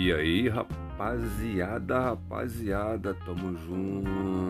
E aí, rapaziada, rapaziada, tamo junto.